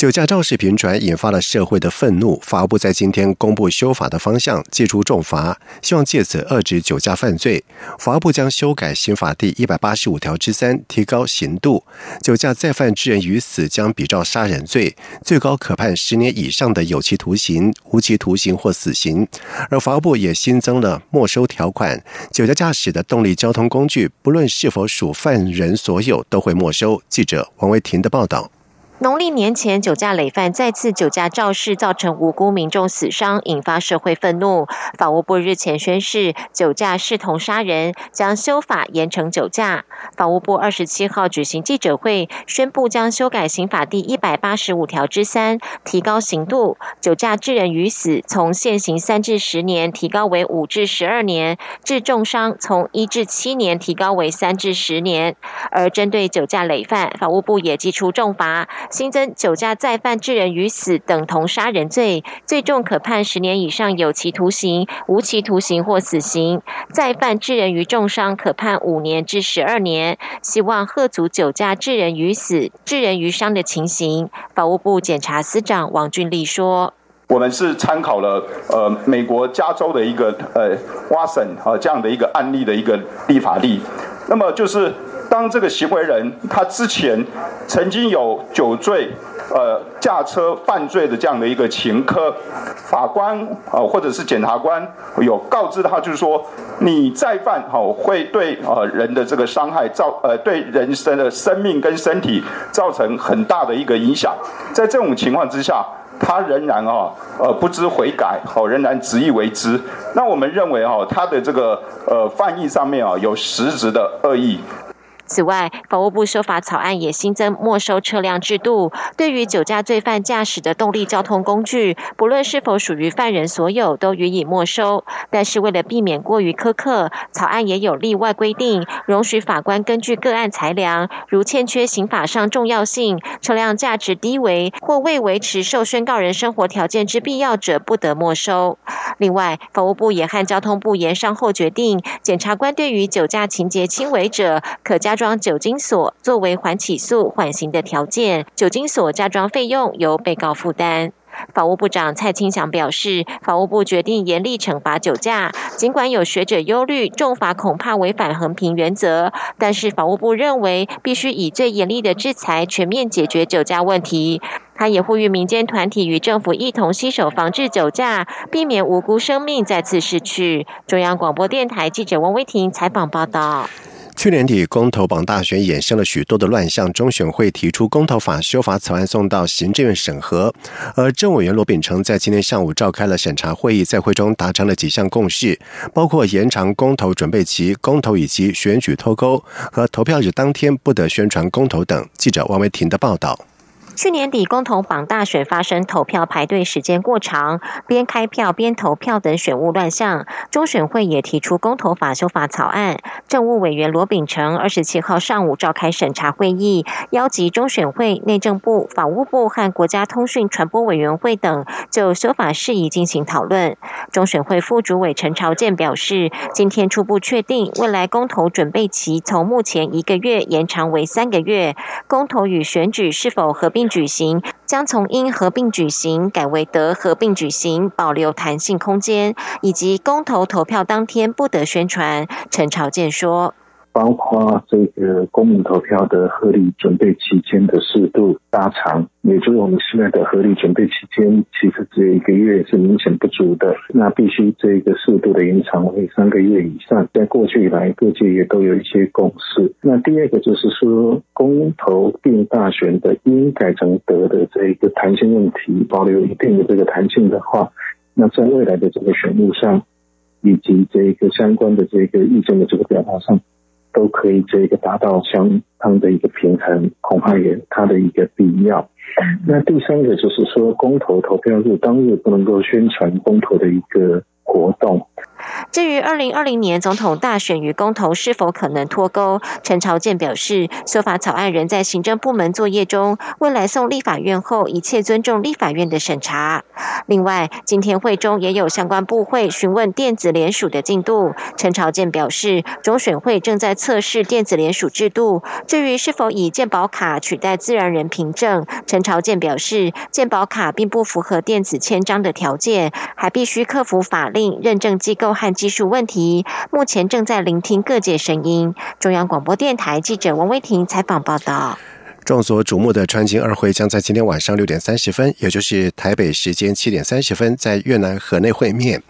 酒驾肇事频传，引发了社会的愤怒。法务部在今天公布修法的方向，祭出重罚，希望借此遏制酒驾犯罪。法务部将修改刑法第一百八十五条之三，提高刑度。酒驾再犯致人于死，将比照杀人罪，最高可判十年以上的有期徒刑、无期徒刑或死刑。而法务部也新增了没收条款，酒驾驾驶的动力交通工具，不论是否属犯人所有，都会没收。记者王维婷的报道。农历年前，酒驾累犯再次酒驾肇事，造成无辜民众死伤，引发社会愤怒。法务部日前宣示，酒驾视同杀人，将修法严惩酒驾。法务部二十七号举行记者会，宣布将修改刑法第一百八十五条之三，提高刑度。酒驾致人于死，从现行三至十年提高为五至十二年；致重伤，从一至七年提高为三至十年。而针对酒驾累犯，法务部也寄出重罚。新增酒驾再犯致人于死等同杀人罪，最重可判十年以上有期徒刑、无期徒刑或死刑；再犯致人于重伤，可判五年至十二年。希望贺阻酒驾致人于死、致人于伤的情形。法务部检察司长王俊立说：“我们是参考了呃美国加州的一个呃挖省啊这样的一个案例的一个立法例，那么就是。”当这个行为人他之前曾经有酒醉，呃驾车犯罪的这样的一个前科，法官啊或者是检察官有告知他，就是说你再犯好会对呃人的这个伤害造呃对人生的生命跟身体造成很大的一个影响，在这种情况之下，他仍然啊呃不知悔改，好仍然执意为之，那我们认为哈他的这个呃犯意上面啊有实质的恶意。此外，法务部修法草案也新增没收车辆制度，对于酒驾罪犯驾驶的动力交通工具，不论是否属于犯人所有，都予以没收。但是，为了避免过于苛刻，草案也有例外规定，容许法官根据个案裁量，如欠缺刑法上重要性、车辆价值低微或未维持受宣告人生活条件之必要者，不得没收。另外，法务部也和交通部研商后决定，检察官对于酒驾情节轻微者，可加。装酒精锁作为缓起诉缓刑的条件，酒精锁加装费用由被告负担。法务部长蔡清祥表示，法务部决定严厉惩罚酒驾，尽管有学者忧虑重罚恐怕违反衡平原则，但是法务部认为必须以最严厉的制裁全面解决酒驾问题。他也呼吁民间团体与政府一同携手防治酒驾，避免无辜生命再次逝去。中央广播电台记者王威婷采访报道。去年底，公投榜大选衍生了许多的乱象，中选会提出公投法修法草案送到行政院审核，而政委员罗秉成在今天上午召开了审查会议，在会中达成了几项共识，包括延长公投准备期、公投以及选举脱钩和投票日当天不得宣传公投等。记者王维婷的报道。去年底，公投榜大选发生投票排队时间过长、边开票边投票等选务乱象，中选会也提出公投法修法草案。政务委员罗秉成二十七号上午召开审查会议，邀集中选会、内政部、法务部和国家通讯传播委员会等就修法事宜进行讨论。中选会副主委陈朝健表示，今天初步确定，未来公投准备期从目前一个月延长为三个月，公投与选举是否合并。举行将从应合并举行改为得合并举行，保留弹性空间，以及公投投票当天不得宣传。陈朝健说。包括这个公民投票的合理准备期间的适度拉长，也就是我们现在的合理准备期间，其实只有一个月是明显不足的，那必须这个适度的延长为三个月以上。在过去以来，各界也都有一些共识。那第二个就是说，公投并大选的应改成得的这一个弹性问题，保留一定的这个弹性的话，那在未来的这个选务上，以及这个相关的这个意见的这个表达上。都可以这个达到相当的一个平衡，恐怕也它的一个必要。那第三个就是说，公投投票日当日不能够宣传公投的一个活动。至于二零二零年总统大选与公投是否可能脱钩，陈朝健表示，修法草案仍在行政部门作业中，未来送立法院后，一切尊重立法院的审查。另外，今天会中也有相关部会询问电子联署的进度。陈朝健表示，中选会正在测试电子联署制度。至于是否以健保卡取代自然人凭证，陈朝健表示，健保卡并不符合电子签章的条件，还必须克服法令、认证机构和技术问题。目前正在聆听各界声音。中央广播电台记者王威婷采访报道。众所瞩目的川金二会将在今天晚上六点三十分，也就是台北时间七点三十分，在越南河内会面。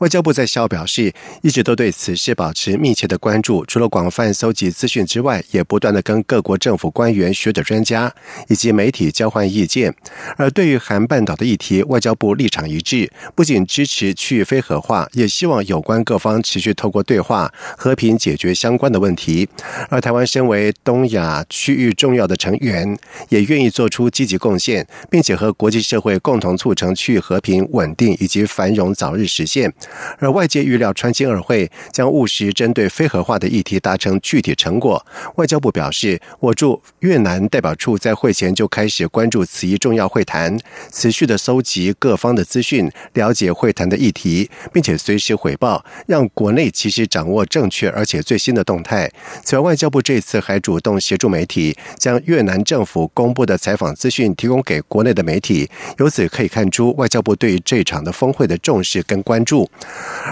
外交部在校表示，一直都对此事保持密切的关注，除了广泛搜集资讯之外，也不断的跟各国政府官员、学者、专家以及媒体交换意见。而对于韩半岛的议题，外交部立场一致，不仅支持区域非核化，也希望有关各方持续透过对话和平解决相关的问题。而台湾身为东亚区域重要的成员。也愿意做出积极贡献，并且和国际社会共同促成区域和平、稳定以及繁荣早日实现。而外界预料川金二会将务实针对非核化的议题达成具体成果。外交部表示，我驻越南代表处在会前就开始关注此一重要会谈，持续的搜集各方的资讯，了解会谈的议题，并且随时回报，让国内及时掌握正确而且最新的动态。此外，外交部这次还主动协助媒体将越南。政府公布的采访资讯提供给国内的媒体，由此可以看出外交部对于这场的峰会的重视跟关注。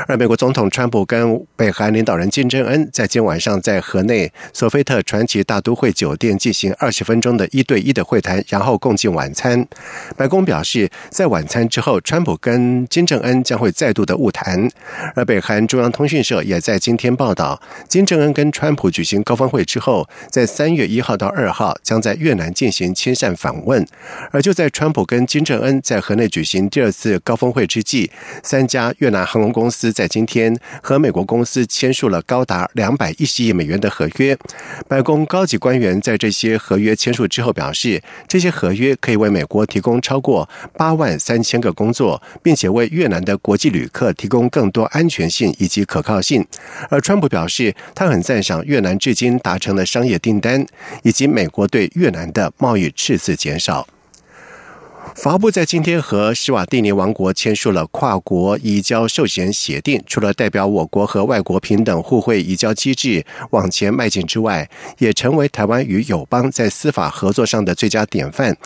而美国总统川普跟北韩领导人金正恩在今晚上在河内索菲特传奇大都会酒店进行二十分钟的一对一的会谈，然后共进晚餐。白宫表示，在晚餐之后，川普跟金正恩将会再度的晤谈。而北韩中央通讯社也在今天报道，金正恩跟川普举行高峰会之后，在三月一号到二号将在越南进行亲善访问，而就在川普跟金正恩在河内举行第二次高峰会之际，三家越南航空公司在今天和美国公司签署了高达两百一十亿美元的合约。白宫高级官员在这些合约签署之后表示，这些合约可以为美国提供超过八万三千个工作，并且为越南的国际旅客提供更多安全性以及可靠性。而川普表示，他很赞赏越南至今达成的商业订单，以及美国对越南的贸易赤字减少。法务部在今天和施瓦蒂尼王国签署了跨国移交受刑协定，除了代表我国和外国平等互惠移交机制往前迈进之外，也成为台湾与友邦在司法合作上的最佳典范。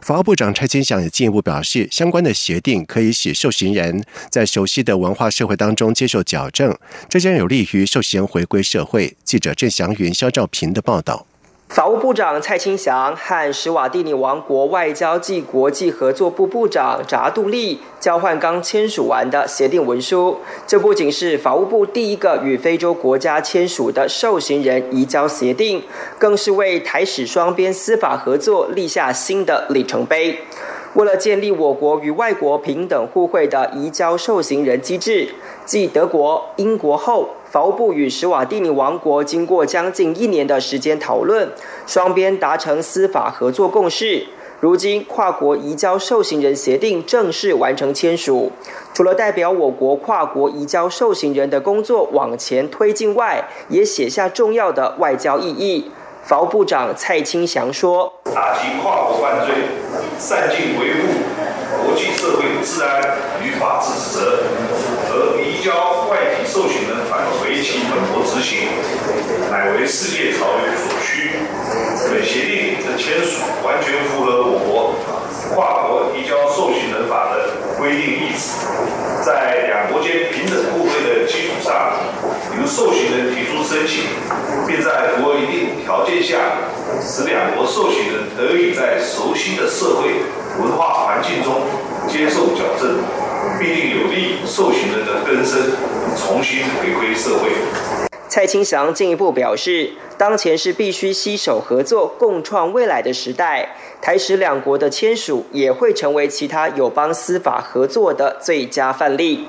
法务部长蔡清祥也进一步表示，相关的协定可以使受刑人在熟悉的文化社会当中接受矫正，这将有利于受刑人回归社会。记者郑祥云、肖兆平的报道。法务部长蔡清祥和史瓦蒂尼王国外交暨国际合作部部长扎杜利交换刚签署完的协定文书。这不仅是法务部第一个与非洲国家签署的受刑人移交协定，更是为台史双边司法合作立下新的里程碑。为了建立我国与外国平等互惠的移交受刑人机制，继德国、英国后。法务部与史瓦蒂尼王国经过将近一年的时间讨论，双边达成司法合作共识。如今，跨国移交受刑人协定正式完成签署。除了代表我国跨国移交受刑人的工作往前推进外，也写下重要的外交意义。法务部长蔡清祥说：“打击跨国犯罪，善尽维护国际社会治安与法治之责，和移交外籍受刑人行，乃为世界潮流所需。本协定的签署完全符合我国跨国移交受刑人法的规定意旨，在两国间平等互惠的基础上，由受刑人提出申请，并在符合一定条件下，使两国受刑人得以在熟悉的社会文化环境中接受矫正，必定有利受刑人的更生，重新回归社会。蔡清祥进一步表示，当前是必须携手合作、共创未来的时代。台使两国的签署也会成为其他友邦司法合作的最佳范例。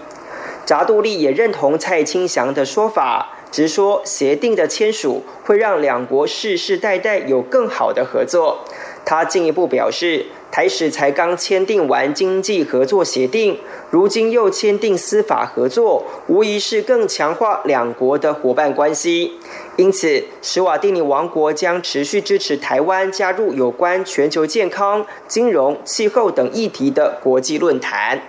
查杜利也认同蔡清祥的说法，直说协定的签署会让两国世世代代有更好的合作。他进一步表示，台史才刚签订完经济合作协定，如今又签订司法合作，无疑是更强化两国的伙伴关系。因此，史瓦蒂尼王国将持续支持台湾加入有关全球健康、金融、气候等议题的国际论坛。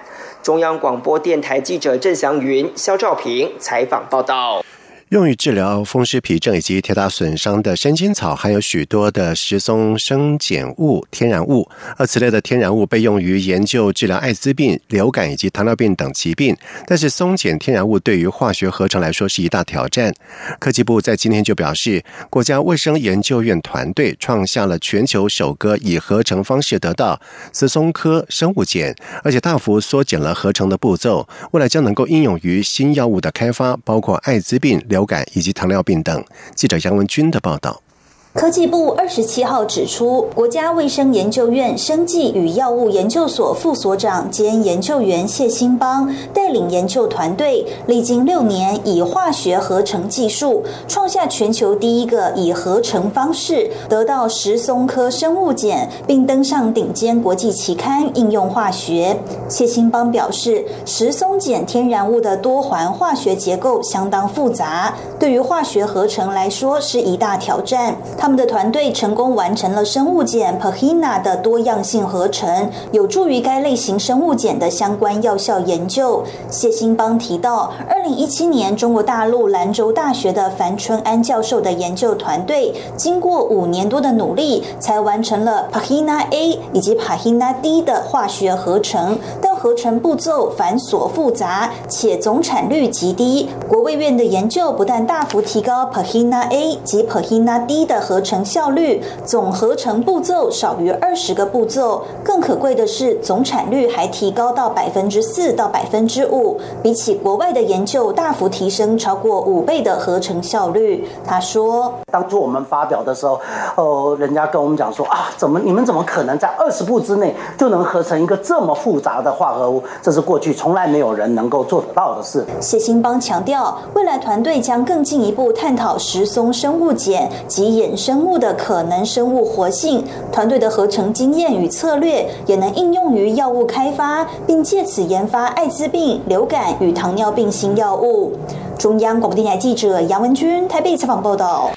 中央广播电台记者郑祥云、肖兆平采访报道。用于治疗风湿皮症以及铁打损伤的生青草，含有许多的石松生碱物天然物，而此类的天然物被用于研究治疗艾滋病、流感以及糖尿病等疾病。但是，松碱天然物对于化学合成来说是一大挑战。科技部在今天就表示，国家卫生研究院团队创下了全球首个以合成方式得到石松科生物碱，而且大幅缩减了合成的步骤，未来将能够应用于新药物的开发，包括艾滋病。流感以及糖尿病等。记者杨文军的报道。科技部二十七号指出，国家卫生研究院生技与药物研究所副所长兼研究员谢兴邦带领研究团队，历经六年，以化学合成技术创下全球第一个以合成方式得到石松科生物碱，并登上顶尖国际期刊《应用化学》。谢兴邦表示，石松碱天然物的多环化学结构相当复杂，对于化学合成来说是一大挑战。他们的团队成功完成了生物碱 Pahina 的多样性合成，有助于该类型生物碱的相关药效研究。谢兴邦提到，零一七年中国大陆兰州大学的樊春安教授的研究团队，经过五年多的努力，才完成了 Pahina A 以及 Pahina D 的化学合成，但合成步骤繁琐复杂，且总产率极低。国卫院的研究不但大幅提高 Pahina A 及 Pahina D 的合合成效率，总合成步骤少于二十个步骤。更可贵的是，总产率还提高到百分之四到百分之五，比起国外的研究大幅提升超过五倍的合成效率。他说：“当初我们发表的时候，哦，人家跟我们讲说啊，怎么你们怎么可能在二十步之内就能合成一个这么复杂的化合物？这是过去从来没有人能够做得到的事。”谢兴邦强调，未来团队将更进一步探讨石松生物碱及衍。生物的可能生物活性，团队的合成经验与策略也能应用于药物开发，并借此研发艾滋病、流感与糖尿病新药物。中央广播电台记者杨文军台北采访报道。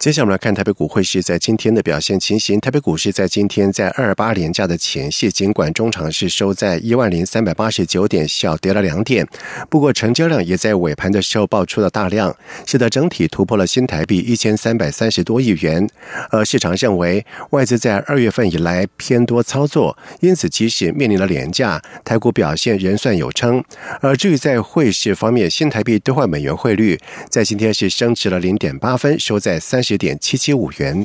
接下来我们来看台北股汇市在今天的表现情形。台北股市在今天在二八连假的前夕，尽管中场是收在一万零三百八十九点，小跌了两点，不过成交量也在尾盘的时候爆出了大量，使得整体突破了新台币一千三百三十多亿元。而市场认为外资在二月份以来偏多操作，因此即使面临了廉价，台股表现仍算有撑。而至于在汇市方面，新台币兑换美元汇率在今天是升值了零点八分，收在三十。十点七七五元。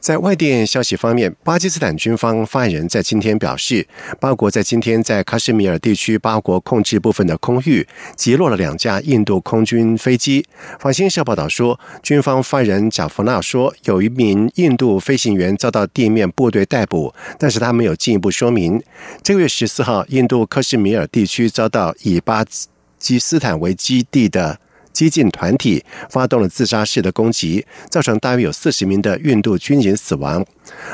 在外电消息方面，巴基斯坦军方发言人在今天表示，巴国在今天在喀什米尔地区巴国控制部分的空域击落了两架印度空军飞机。法新社报道说，军方发言人贾弗纳说，有一名印度飞行员遭到地面部队逮捕，但是他没有进一步说明。这个月十四号，印度喀什米尔地区遭到以巴基斯坦为基地的。激进团体发动了自杀式的攻击，造成大约有四十名的印度军人死亡。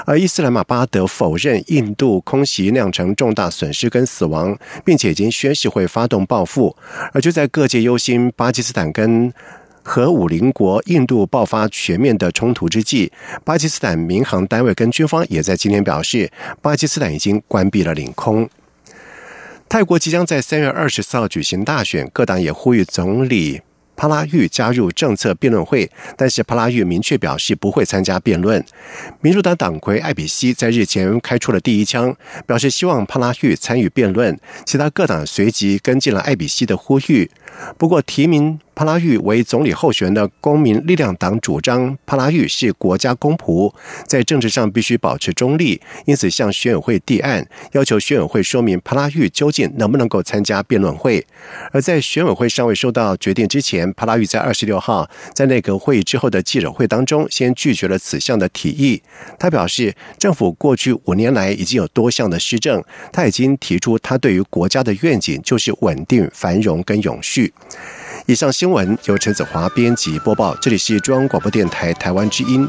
而伊斯兰马巴德否认印度空袭酿成重大损失跟死亡，并且已经宣誓会发动报复。而就在各界忧心巴基斯坦跟核武邻国印度爆发全面的冲突之际，巴基斯坦民航单位跟军方也在今天表示，巴基斯坦已经关闭了领空。泰国即将在三月二十四号举行大选，各党也呼吁总理。帕拉育加入政策辩论会，但是帕拉育明确表示不会参加辩论。民主党党魁艾比西在日前开出了第一枪，表示希望帕拉育参与辩论。其他各党随即跟进了艾比西的呼吁。不过，提名帕拉育为总理候选的公民力量党主张，帕拉育是国家公仆，在政治上必须保持中立，因此向选委会递案，要求选委会说明帕拉育究竟能不能够参加辩论会。而在选委会尚未收到决定之前帕拉育在二十六号在内阁会议之后的记者会当中，先拒绝了此项的提议。他表示，政府过去五年来已经有多项的施政，他已经提出他对于国家的愿景就是稳定、繁荣跟永续。以上新闻由陈子华编辑播报，这里是中央广播电台台湾之音。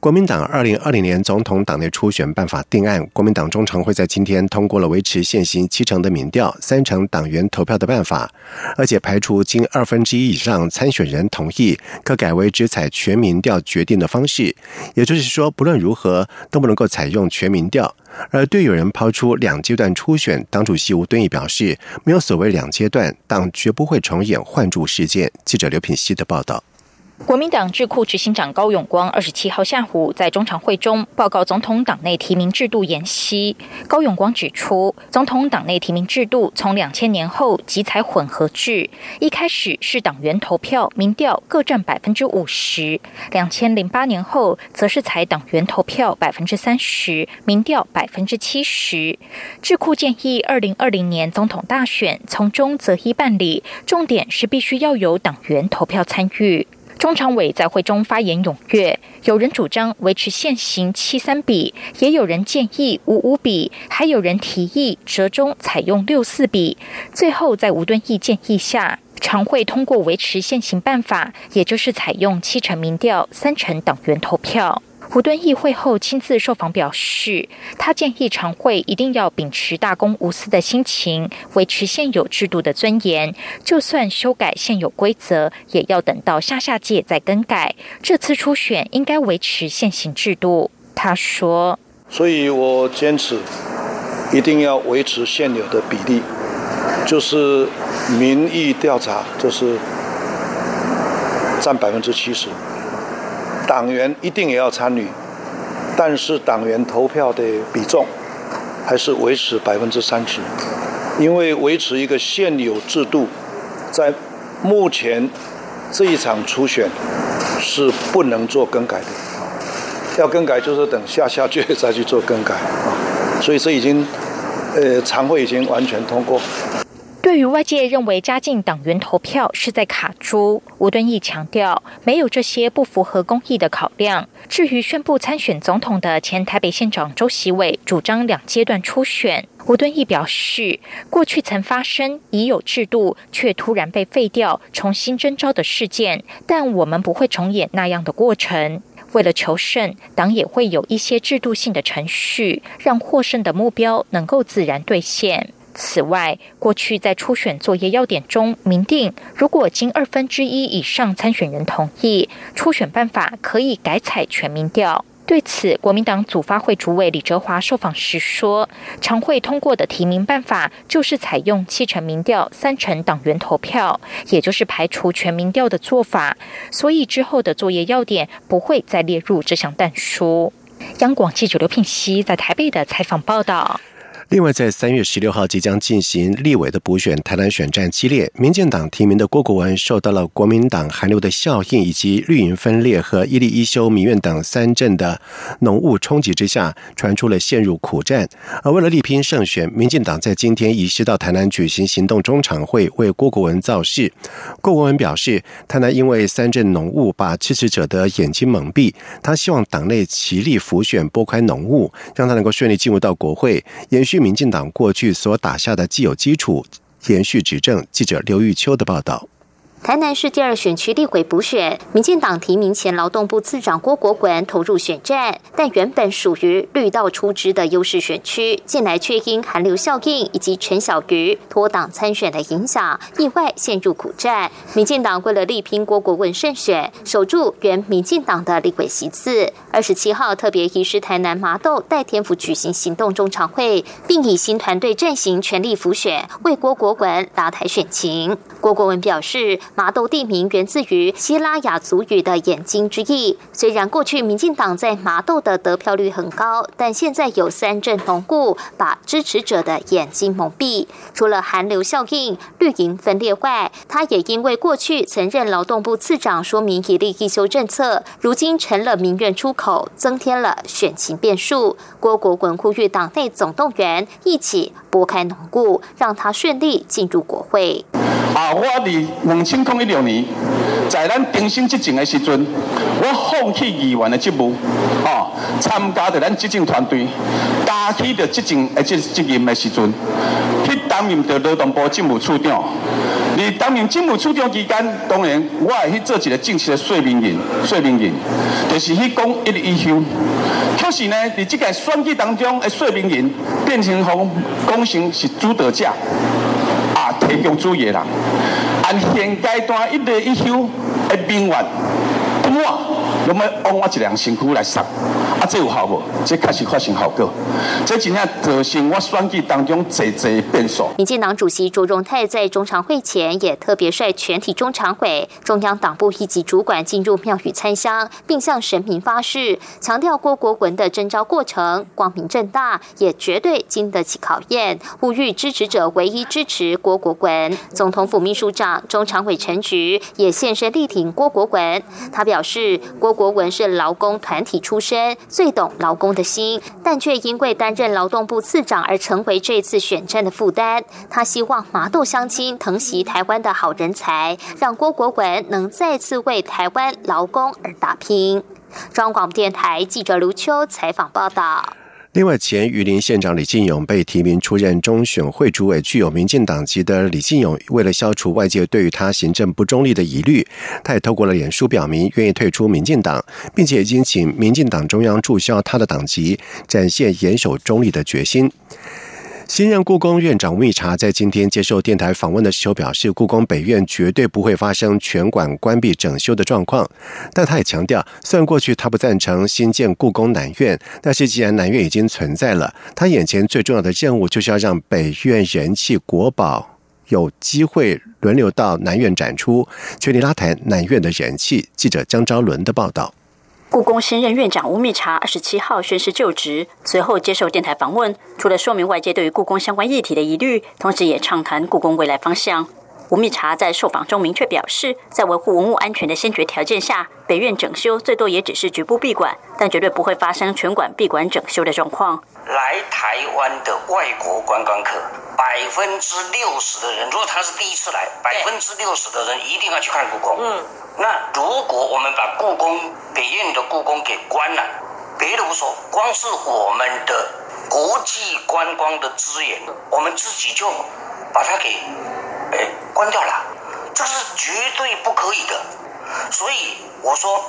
国民党二零二零年总统党内初选办法定案，国民党中常会在今天通过了维持现行七成的民调、三成党员投票的办法，而且排除经二分之一以上参选人同意，可改为只采全民调决定的方式。也就是说，不论如何都不能够采用全民调。而对有人抛出两阶段初选，党主席吴敦义表示，没有所谓两阶段，党绝不会重演换柱事件。记者刘品希的报道。国民党智库执行长高永光二十七号下午在中常会中报告总统党内提名制度研析。高永光指出，总统党内提名制度从两千年后即采混合制，一开始是党员投票、民调各占百分之五十；两千零八年后则是采党员投票百分之三十，民调百分之七十。智库建议，二零二零年总统大选从中择一办理，重点是必须要有党员投票参与。中常委在会中发言踊跃，有人主张维持现行七三比，也有人建议五五比，还有人提议折中采用六四比。最后在吴敦义建议下，常会通过维持现行办法，也就是采用七成民调、三成党员投票。胡敦义会后亲自受访表示，他建议常会一定要秉持大公无私的心情，维持现有制度的尊严。就算修改现有规则，也要等到下下届再更改。这次初选应该维持现行制度。他说：“所以我坚持一定要维持现有的比例，就是民意调查就是占百分之七十。”党员一定也要参与，但是党员投票的比重还是维持百分之三十，因为维持一个现有制度，在目前这一场初选是不能做更改的，要更改就是等下下届再去做更改啊，所以这已经呃常会已经完全通过。对于外界认为加进党员投票是在卡猪，吴敦义强调没有这些不符合公义的考量。至于宣布参选总统的前台北县长周习伟主张两阶段初选，吴敦义表示，过去曾发生已有制度却突然被废掉、重新征召的事件，但我们不会重演那样的过程。为了求胜，党也会有一些制度性的程序，让获胜的目标能够自然兑现。此外，过去在初选作业要点中明定，如果经二分之一以上参选人同意，初选办法可以改采全民调。对此，国民党组发会主委李哲华受访时说，常会通过的提名办法就是采用七成民调、三成党员投票，也就是排除全民调的做法，所以之后的作业要点不会再列入这项弹书。央广记者刘聘熙在台北的采访报道。另外，在三月十六号即将进行立委的补选，台南选战激烈。民进党提名的郭国文受到了国民党韩流的效应，以及绿营分裂和伊利一休、民院等三镇的浓雾冲击之下，传出了陷入苦战。而为了力拼胜选，民进党在今天移师到台南举行行动中场会，为郭国文造势。郭国文表示，台南因为三镇浓雾把支持者的眼睛蒙蔽，他希望党内齐力辅选，拨开浓雾，让他能够顺利进入到国会，延续。民进党过去所打下的既有基础，延续执政。记者刘玉秋的报道。台南市第二选区立委补选，民进党提名前劳动部次长郭国文投入选战，但原本属于绿道出枝的优势选区，近来却因寒流效应以及陈小瑜脱党参选的影响，意外陷入苦战。民进党为了力拼郭国文胜选，守住原民进党的立委席次，二十七号特别移师台南麻豆代天府举行行动中常会，并以新团队阵型全力辅选，为郭国文拉台选情。郭国文表示。麻豆地名源自于希拉雅族语的“眼睛”之意。虽然过去民进党在麻豆的得票率很高，但现在有三阵浓雾把支持者的眼睛蒙蔽。除了寒流效应、绿营分裂外，他也因为过去曾任劳动部次长，说明一例一休政策，如今成了民怨出口，增添了选情变数。郭国文呼吁党内总动员，一起拨开浓雾，让他顺利进入国会。啊，我伫两千零一六年在咱定心执政的时阵，我放弃议员的职务，哦，参加着咱执政团队，担起着执政的这责任的时阵，去担任着劳动部政务处长。你担任政务处长期间，当然我会去做一个正式的说明人，说明人就是去讲一日一休。是呢，在这个选举当中的说明人变成讲讲成是主导者，啊，提供主意的人，按现阶段一日一休的名员，我。那么往我一辆身躯来杀，啊，这有效无？这确实发生效果。这真正造成我选举当中济济变数。民进党主席卓荣泰在中常会前也特别率全体中常委、中央党部以及主管进入庙宇参香，并向神明发誓，强调郭国文的征召过程光明正大，也绝对经得起考验。呼吁支持者唯一支持郭国文。总统府秘书长、中常委陈菊也现身力挺郭国文。他表示，郭。国文是劳工团体出身，最懂劳工的心，但却因为担任劳动部次长而成为这次选战的负担。他希望麻豆乡亲疼惜台湾的好人才，让郭国文能再次为台湾劳工而打拼。中央广播电台记者卢秋采访报道。另外，前榆林县长李进勇被提名出任中选会主委，具有民进党籍的李进勇，为了消除外界对于他行政不中立的疑虑，他也透过了脸书表明愿意退出民进党，并且已经请民进党中央注销他的党籍，展现严守中立的决心。新任故宫院长吴密察在今天接受电台访问的时候表示，故宫北院绝对不会发生全馆关闭整修的状况。但他也强调，虽然过去他不赞成新建故宫南院，但是既然南院已经存在了，他眼前最重要的任务就是要让北院人气国宝有机会轮流到南院展出，全力拉抬南院的人气。记者江昭伦的报道。故宫新任院长吴密察二十七号宣誓就职，随后接受电台访问，除了说明外界对于故宫相关议题的疑虑，同时也畅谈故宫未来方向。吴密察在受访中明确表示，在维护文物安全的先决条件下，北院整修最多也只是局部闭馆，但绝对不会发生全馆闭馆整修的状况。来台湾的外国观光客，百分之六十的人，如果他是第一次来，百分之六十的人一定要去看故宫。嗯。那如果我们把故宫北院的故宫给关了，别的不说，光是我们的国际观光的资源，我们自己就把它给哎关掉了，这是绝对不可以的。所以我说，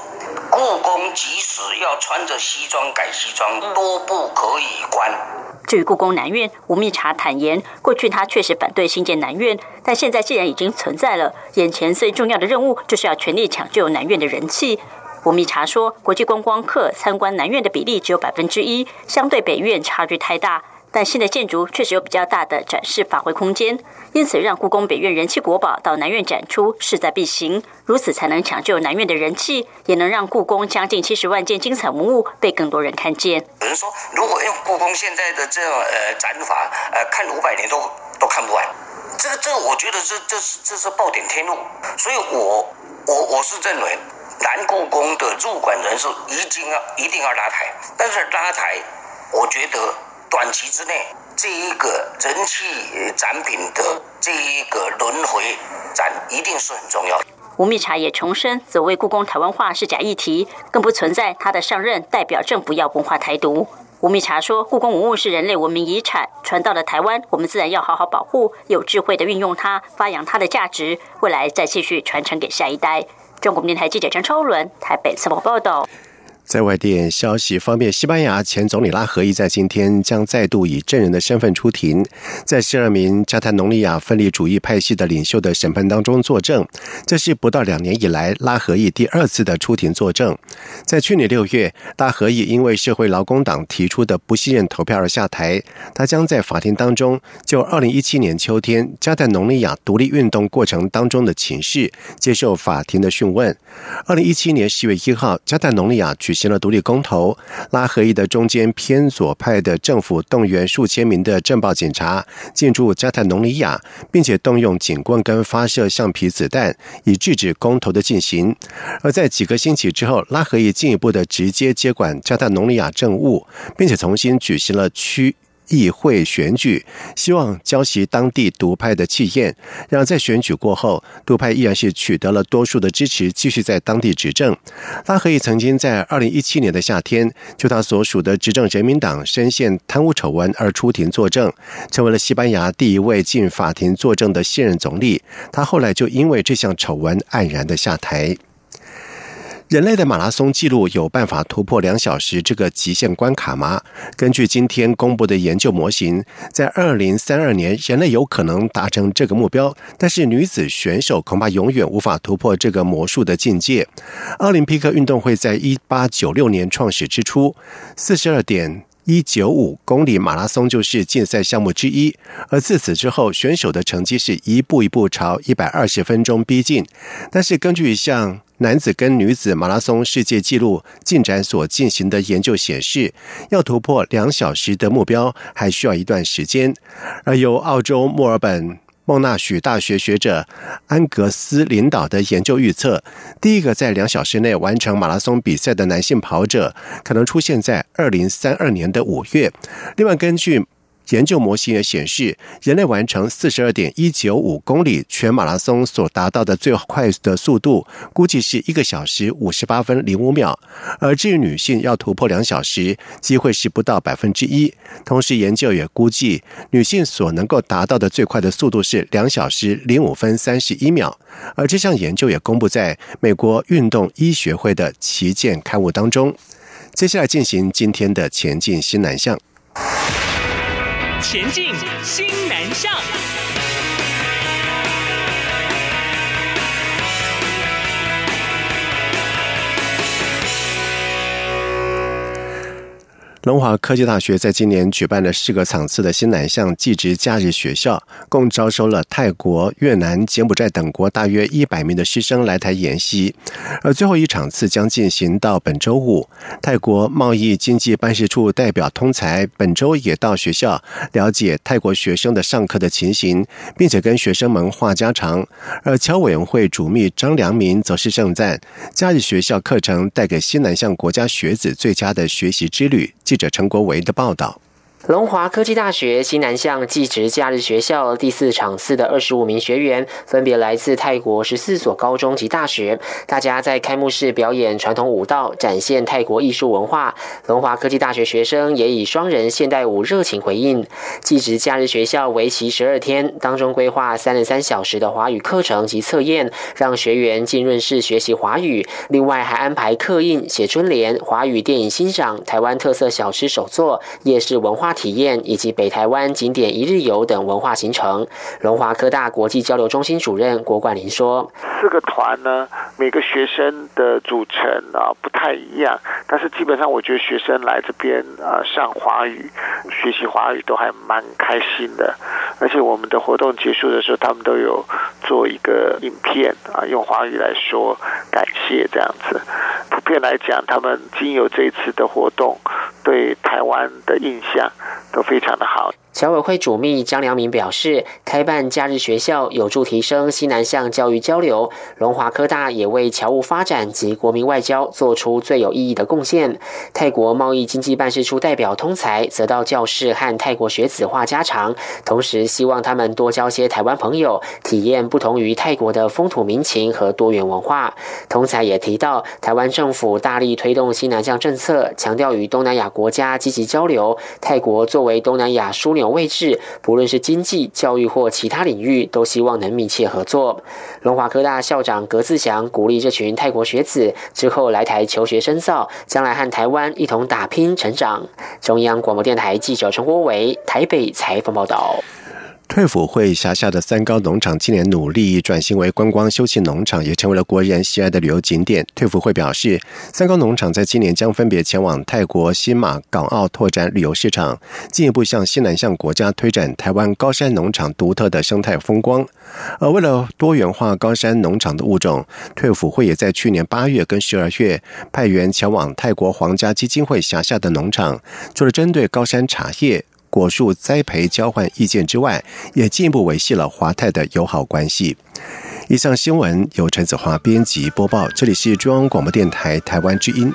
故宫即使要穿着西装改西装，都不可以关。至于故宫南院，吴密察坦言，过去他确实反对新建南院，但现在既然已经存在了，眼前最重要的任务就是要全力抢救南院的人气。吴密察说，国际观光客参观南院的比例只有百分之一，相对北院差距太大。但新的建筑确实有比较大的展示发挥空间，因此让故宫北院人气国宝到南院展出势在必行，如此才能抢救南院的人气，也能让故宫将近七十万件精彩文物被更多人看见。有人说，如果用故宫现在的这种呃展法，呃看五百年都都看不完，这个这个我觉得这这是这是暴殄天物，所以我我我是认为南故宫的入馆人数一定要一定要拉抬，但是拉抬，我觉得。短期之内，这一个人气展品的这一个轮回展一定是很重要。吴密察也重申，所谓故宫台湾化是假议题，更不存在他的上任代表政府要文化台独。吴密察说，故宫文物是人类文明遗产，传到了台湾，我们自然要好好保护，有智慧的运用它，发扬它的价值，未来再继续传承给下一代。中国电台记者张超伦台北采访报道。在外电消息方面，西班牙前总理拉合伊在今天将再度以证人的身份出庭，在十二名加泰隆尼亚分离主义派系的领袖的审判当中作证。这是不到两年以来拉合伊第二次的出庭作证。在去年六月，拉合伊因为社会劳工党提出的不信任投票而下台。他将在法庭当中就二零一七年秋天加泰隆尼亚独立运动过程当中的情势接受法庭的讯问。二零一七年十月一号，加泰隆尼亚举。举行了独立公投，拉合伊的中间偏左派的政府动员数千名的政报警察进驻加泰隆尼亚，并且动用警棍跟发射橡皮子弹，以制止公投的进行。而在几个星期之后，拉合伊进一步的直接接管加泰隆尼亚政务，并且重新举行了区。议会选举，希望教习当地独派的气焰，让在选举过后，独派依然是取得了多数的支持，继续在当地执政。拉合伊曾经在二零一七年的夏天，就他所属的执政人民党深陷贪污丑闻而出庭作证，成为了西班牙第一位进法庭作证的现任总理。他后来就因为这项丑闻黯然的下台。人类的马拉松记录有办法突破两小时这个极限关卡吗？根据今天公布的研究模型，在二零三二年，人类有可能达成这个目标，但是女子选手恐怕永远无法突破这个魔术的境界。奥林匹克运动会在一八九六年创始之初，四十二点。一九五公里马拉松就是竞赛项目之一，而自此之后，选手的成绩是一步一步朝一百二十分钟逼近。但是，根据一项男子跟女子马拉松世界纪录进展所进行的研究显示，要突破两小时的目标，还需要一段时间。而由澳洲墨尔本。孟纳许大学学者安格斯领导的研究预测，第一个在两小时内完成马拉松比赛的男性跑者，可能出现在二零三二年的五月。另外，根据研究模型也显示，人类完成四十二点一九五公里全马拉松所达到的最快的速度，估计是一个小时五十八分零五秒。而至于女性要突破两小时，机会是不到百分之一。同时，研究也估计，女性所能够达到的最快的速度是两小时零五分三十一秒。而这项研究也公布在美国运动医学会的旗舰刊物当中。接下来进行今天的前进新南向。前进，新南向。龙华科技大学在今年举办了四个场次的新南向技职假日学校，共招收了泰国、越南、柬埔寨等国大约一百名的师生来台研习。而最后一场次将进行到本周五。泰国贸易经济办事处代表通才本周也到学校了解泰国学生的上课的情形，并且跟学生们话家常。而侨委员会主秘张良民则是盛赞假日学校课程带给新南向国家学子最佳的学习之旅。记者陈国维的报道。龙华科技大学西南向技职假日学校第四场次的二十五名学员，分别来自泰国十四所高中及大学。大家在开幕式表演传统舞蹈，展现泰国艺术文化。龙华科技大学学生也以双人现代舞热情回应。技职假日学校为期十二天，当中规划三十三小时的华语课程及测验，让学员浸润式学习华语。另外还安排刻印、写春联、华语电影欣赏、台湾特色小吃手作、夜市文化。体验以及北台湾景点一日游等文化行程。龙华科大国际交流中心主任郭冠霖说：“四个团呢，每个学生的组成啊不太一样，但是基本上我觉得学生来这边啊上华语、学习华语都还蛮开心的。而且我们的活动结束的时候，他们都有做一个影片啊，用华语来说感谢这样子。普遍来讲，他们经由这次的活动，对台湾的印象。都非常的好。侨委会主秘张良明表示，开办假日学校有助提升西南向教育交流。龙华科大也为侨务发展及国民外交做出最有意义的贡献。泰国贸易经济办事处代表通才则到教室和泰国学子话家常，同时希望他们多交些台湾朋友，体验不同于泰国的风土民情和多元文化。通才也提到，台湾政府大力推动西南向政策，强调与东南亚国家积极交流。泰国作为东南亚枢纽。位置，不论是经济、教育或其他领域，都希望能密切合作。龙华科大校长葛自祥鼓励这群泰国学子之后来台求学深造，将来和台湾一同打拼成长。中央广播电台记者陈国伟台北采访报道。退辅会辖下的三高农场今年努力转型为观光休闲农场，也成为了国人喜爱的旅游景点。退辅会表示，三高农场在今年将分别前往泰国、新马、港澳拓展旅游市场，进一步向西南向国家推展台湾高山农场独特的生态风光。而为了多元化高山农场的物种，退辅会也在去年八月跟十二月派员前往泰国皇家基金会辖下的农场，除了针对高山茶叶。果树栽培交换意见之外，也进一步维系了华泰的友好关系。以上新闻由陈子华编辑播报，这里是中央广播电台台湾之音。